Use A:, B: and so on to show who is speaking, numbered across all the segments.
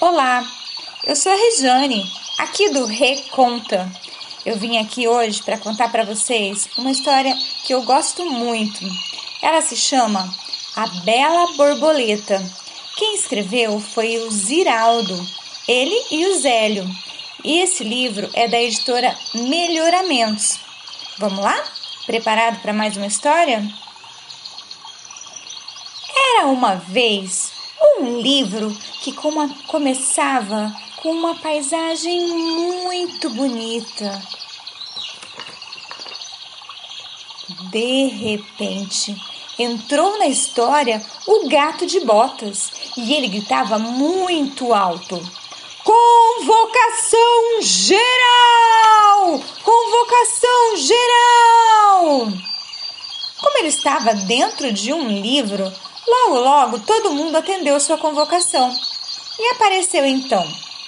A: Olá, eu sou a Rejane, aqui do Reconta. Eu vim aqui hoje para contar para vocês uma história que eu gosto muito. Ela se chama A Bela Borboleta. Quem escreveu foi o Ziraldo, ele e o Zélio. E esse livro é da editora Melhoramentos. Vamos lá? Preparado para mais uma história? Era uma vez um livro que começava com uma paisagem muito bonita. De repente, entrou na história o gato de botas e ele gritava muito alto: Convocação geral! Convocação geral! Como ele estava dentro de um livro, logo logo todo mundo atendeu sua convocação. E apareceu então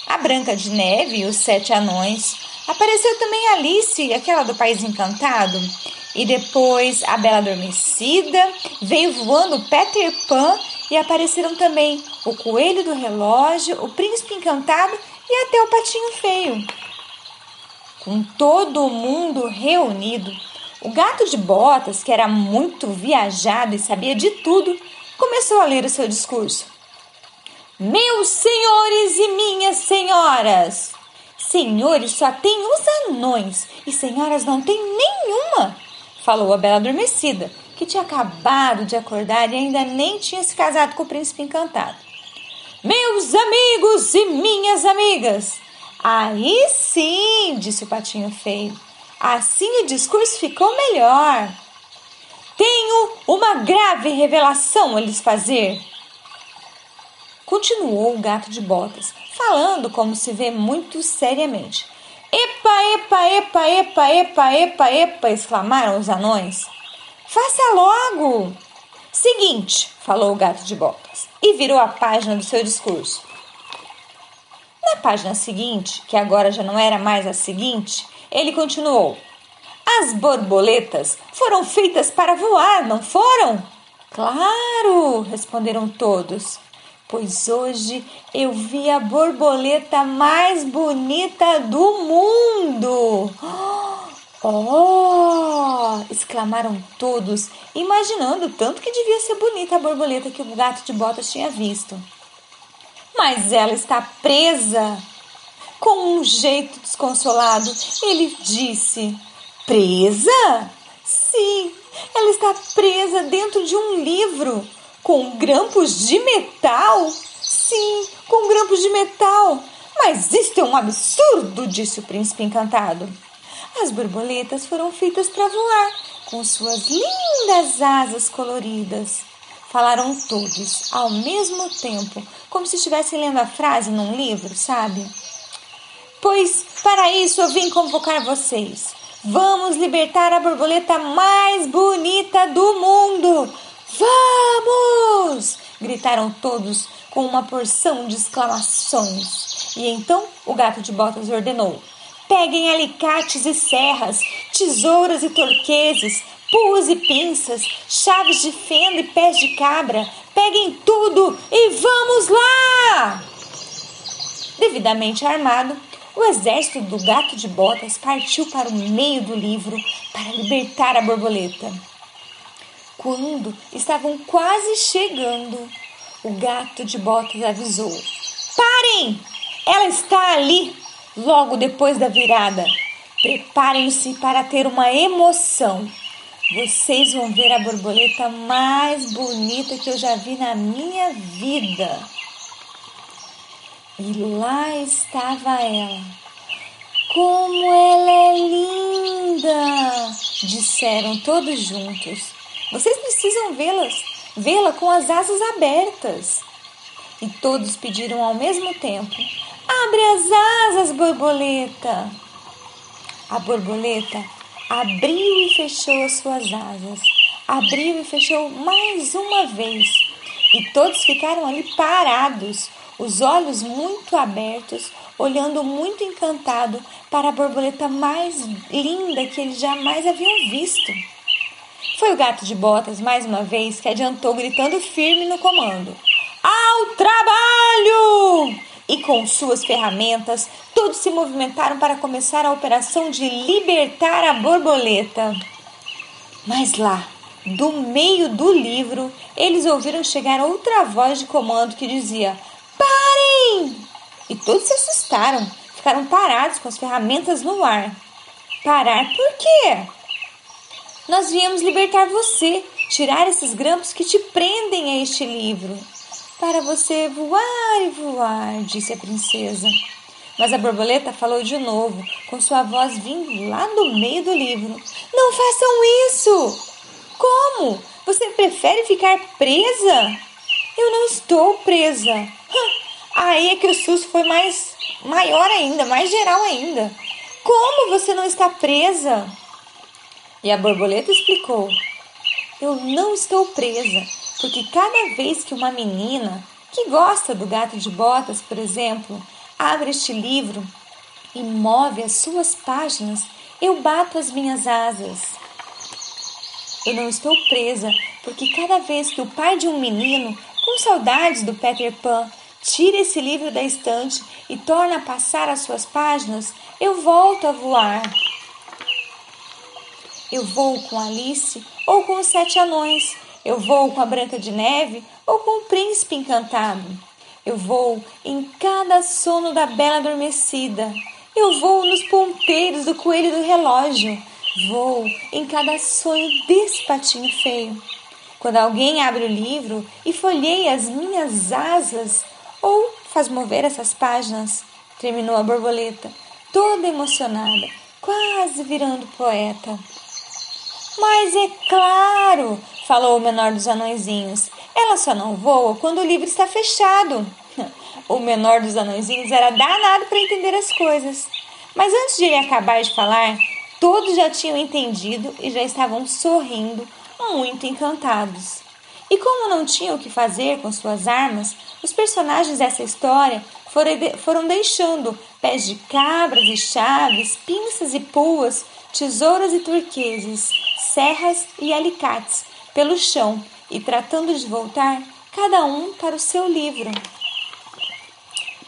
A: a Branca de Neve e os Sete Anões. Apareceu também Alice, aquela do País Encantado. E depois a Bela Adormecida, veio voando Peter Pan e apareceram também o Coelho do Relógio, o Príncipe Encantado e até o Patinho Feio. Com todo mundo reunido, o gato de botas, que era muito viajado e sabia de tudo, começou a ler o seu discurso. Meus senhores e minhas senhoras! Senhores só tem os anões e senhoras não tem nenhuma, falou a bela adormecida, que tinha acabado de acordar e ainda nem tinha se casado com o príncipe encantado. Meus amigos e minhas amigas! Aí sim, disse o patinho feio. Assim o discurso ficou melhor. Tenho uma grave revelação a lhes fazer. Continuou o gato de botas, falando como se vê muito seriamente. Epa, epa, epa, epa, epa, epa, epa! exclamaram os anões. Faça logo! Seguinte, falou o gato de botas e virou a página do seu discurso. Na página seguinte, que agora já não era mais a seguinte, ele continuou: As borboletas foram feitas para voar, não foram? Claro, responderam todos pois hoje eu vi a borboleta mais bonita do mundo. Oh! exclamaram todos, imaginando tanto que devia ser bonita a borboleta que o gato de botas tinha visto. Mas ela está presa. Com um jeito desconsolado, ele disse: Presa? Sim, ela está presa dentro de um livro com grampos de metal? Sim, com grampos de metal. Mas isto é um absurdo, disse o príncipe encantado. As borboletas foram feitas para voar, com suas lindas asas coloridas. Falaram todos, ao mesmo tempo, como se estivessem lendo a frase num livro, sabe? Pois para isso eu vim convocar vocês. Vamos libertar a borboleta mais bonita do mundo! Vamos! gritaram todos com uma porção de exclamações. E então o gato de botas ordenou: Peguem alicates e serras, tesouras e torqueses, puas e pinças, chaves de fenda e pés de cabra. Peguem tudo e vamos lá! Devidamente armado, o exército do gato de botas partiu para o meio do livro para libertar a borboleta. Quando estavam quase chegando, o gato de botas avisou: Parem! Ela está ali, logo depois da virada. Preparem-se para ter uma emoção. Vocês vão ver a borboleta mais bonita que eu já vi na minha vida. E lá estava ela. Como ela é linda! disseram todos juntos. Vocês precisam vê-las, vê-la com as asas abertas. E todos pediram ao mesmo tempo: Abre as asas, borboleta! A borboleta abriu e fechou as suas asas, abriu e fechou mais uma vez, e todos ficaram ali parados, os olhos muito abertos, olhando muito encantado para a borboleta mais linda que eles jamais haviam visto. Foi o gato de botas, mais uma vez, que adiantou, gritando firme no comando: Ao trabalho! e com suas ferramentas, todos se movimentaram para começar a operação de libertar a borboleta. Mas lá, do meio do livro, eles ouviram chegar outra voz de comando que dizia! E todos se assustaram, ficaram parados com as ferramentas no ar. Parar por quê? Nós viemos libertar você, tirar esses grampos que te prendem a este livro. Para você voar e voar, disse a princesa. Mas a borboleta falou de novo, com sua voz vindo lá do meio do livro: Não façam isso! Como? Você prefere ficar presa? Eu não estou presa. Aí é que o susto foi mais maior ainda, mais geral ainda. Como você não está presa? E a borboleta explicou: Eu não estou presa, porque cada vez que uma menina que gosta do gato de botas, por exemplo, abre este livro e move as suas páginas, eu bato as minhas asas. Eu não estou presa, porque cada vez que o pai de um menino, com saudades do Peter Pan, tira esse livro da estante e torna a passar as suas páginas, eu volto a voar. Eu vou com Alice ou com os sete anões. Eu vou com a Branca de Neve ou com o príncipe encantado. Eu vou em cada sono da bela adormecida. Eu vou nos ponteiros do coelho do relógio. Vou em cada sonho desse patinho feio. Quando alguém abre o livro e folheia as minhas asas ou faz mover essas páginas, terminou a borboleta, toda emocionada, quase virando poeta. Mas é claro, falou o menor dos anõezinhos, ela só não voa quando o livro está fechado. O menor dos anõezinhos era danado para entender as coisas. Mas antes de ele acabar de falar, Todos já tinham entendido e já estavam sorrindo, muito encantados. E como não tinham o que fazer com suas armas, os personagens dessa história foram deixando pés de cabras e chaves, pinças e puas, tesouras e turqueses, serras e alicates pelo chão e tratando de voltar cada um para o seu livro.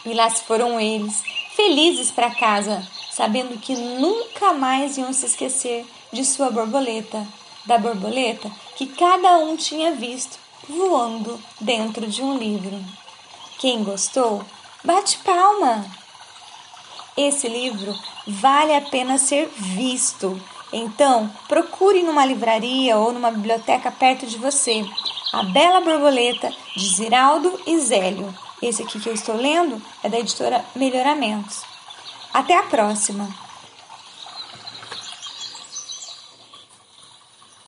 A: E lá se foram eles, felizes para casa, sabendo que nunca mais iam se esquecer de sua borboleta, da borboleta que cada um tinha visto voando dentro de um livro. Quem gostou, bate palma! Esse livro vale a pena ser visto. Então, procure numa livraria ou numa biblioteca perto de você. A Bela Borboleta, de Ziraldo e Zélio. Esse aqui que eu estou lendo é da editora Melhoramentos. Até a próxima!